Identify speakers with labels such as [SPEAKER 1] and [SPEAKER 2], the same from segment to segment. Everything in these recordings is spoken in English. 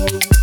[SPEAKER 1] You.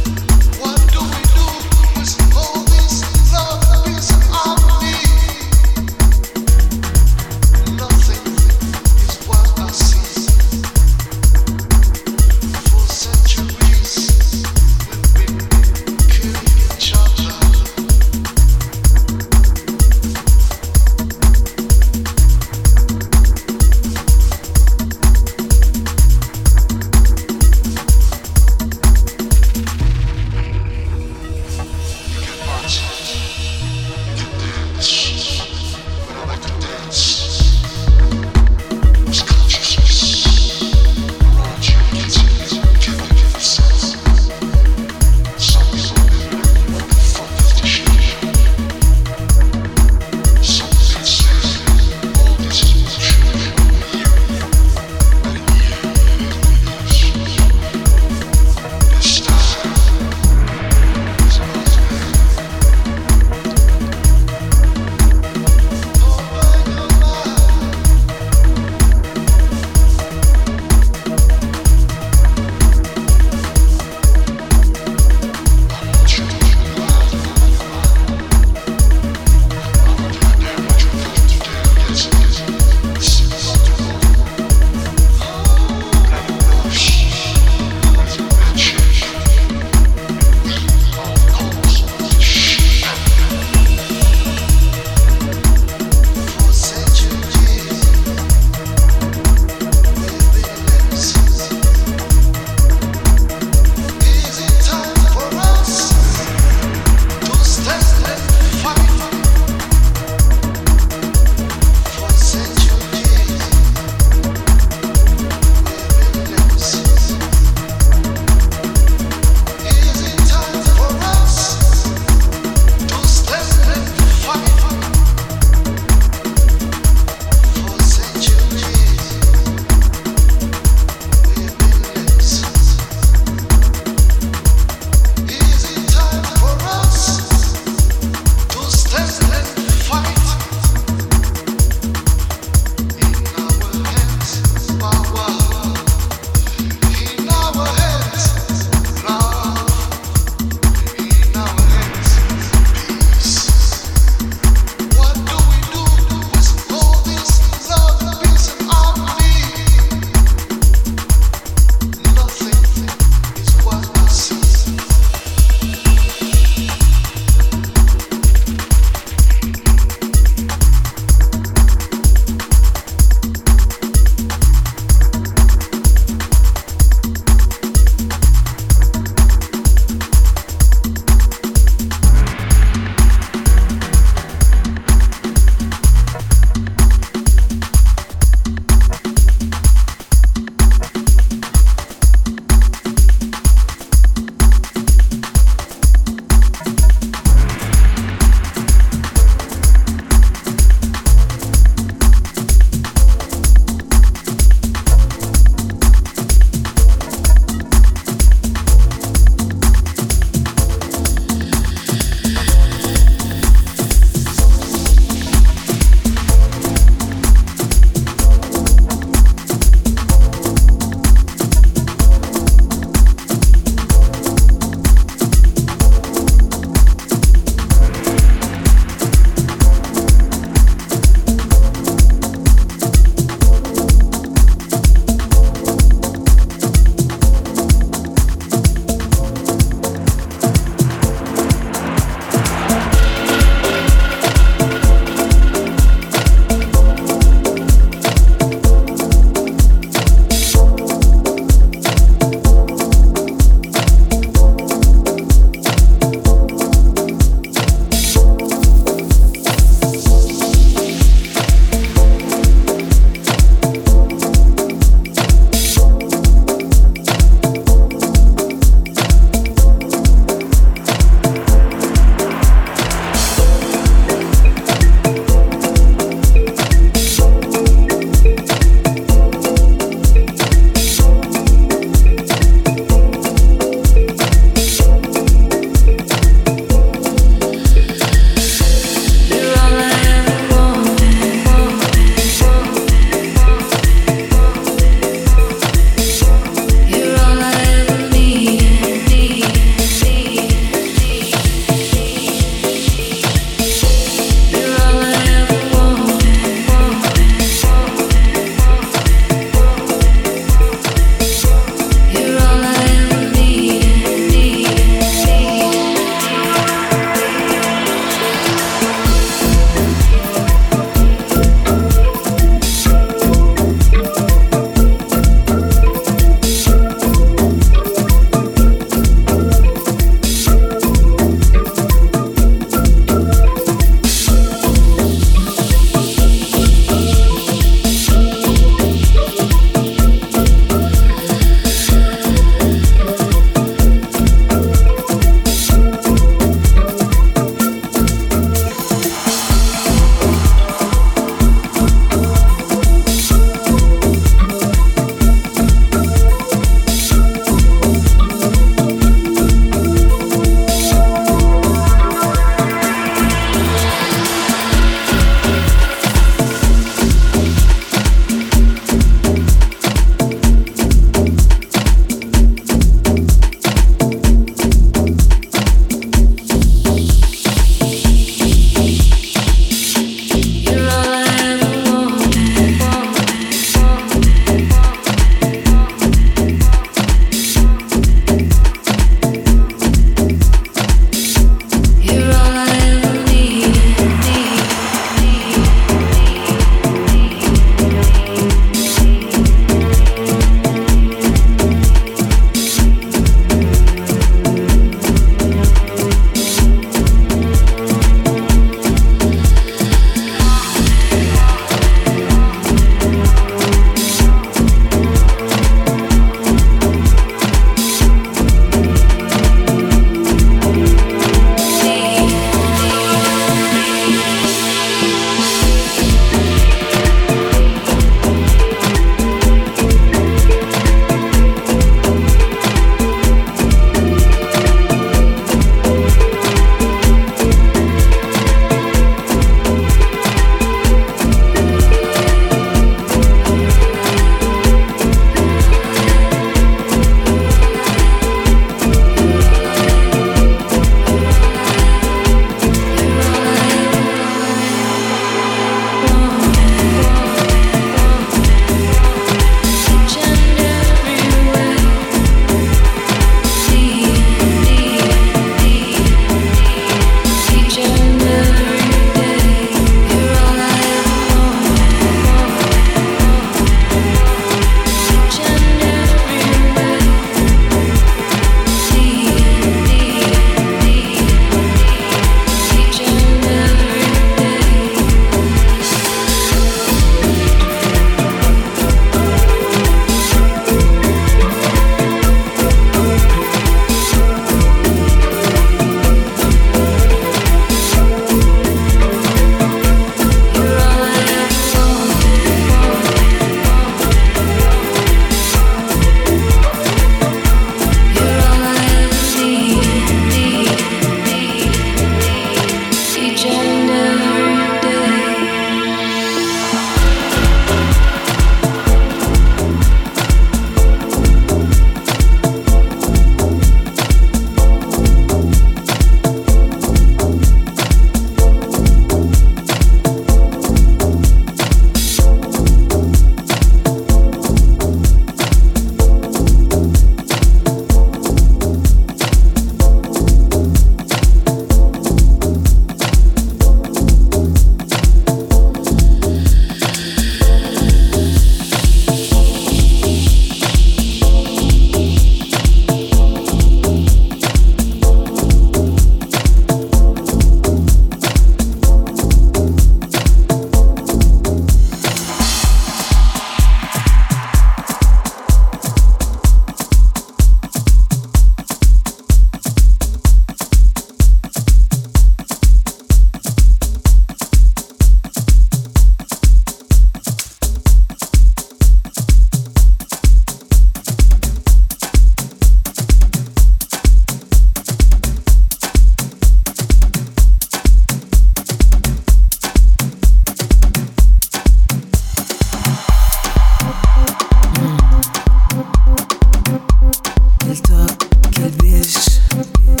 [SPEAKER 1] Aquele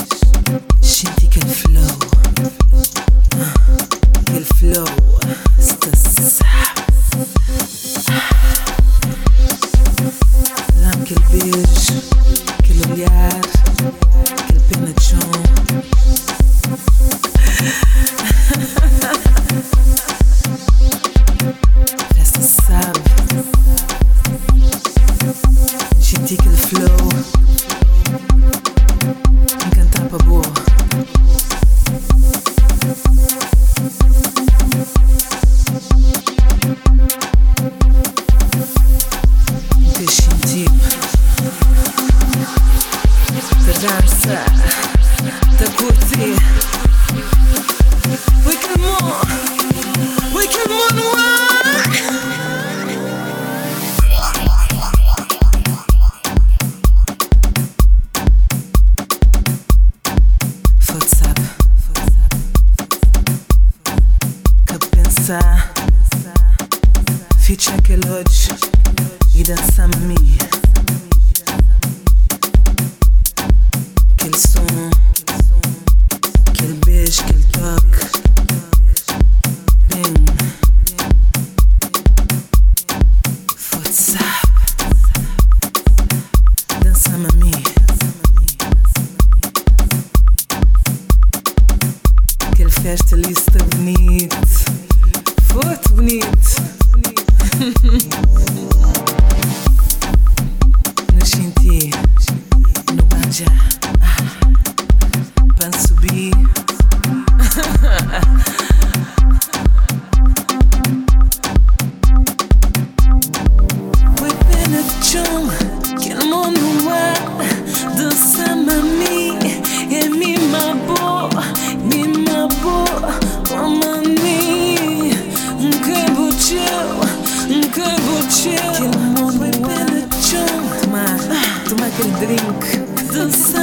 [SPEAKER 1] drink, dançar.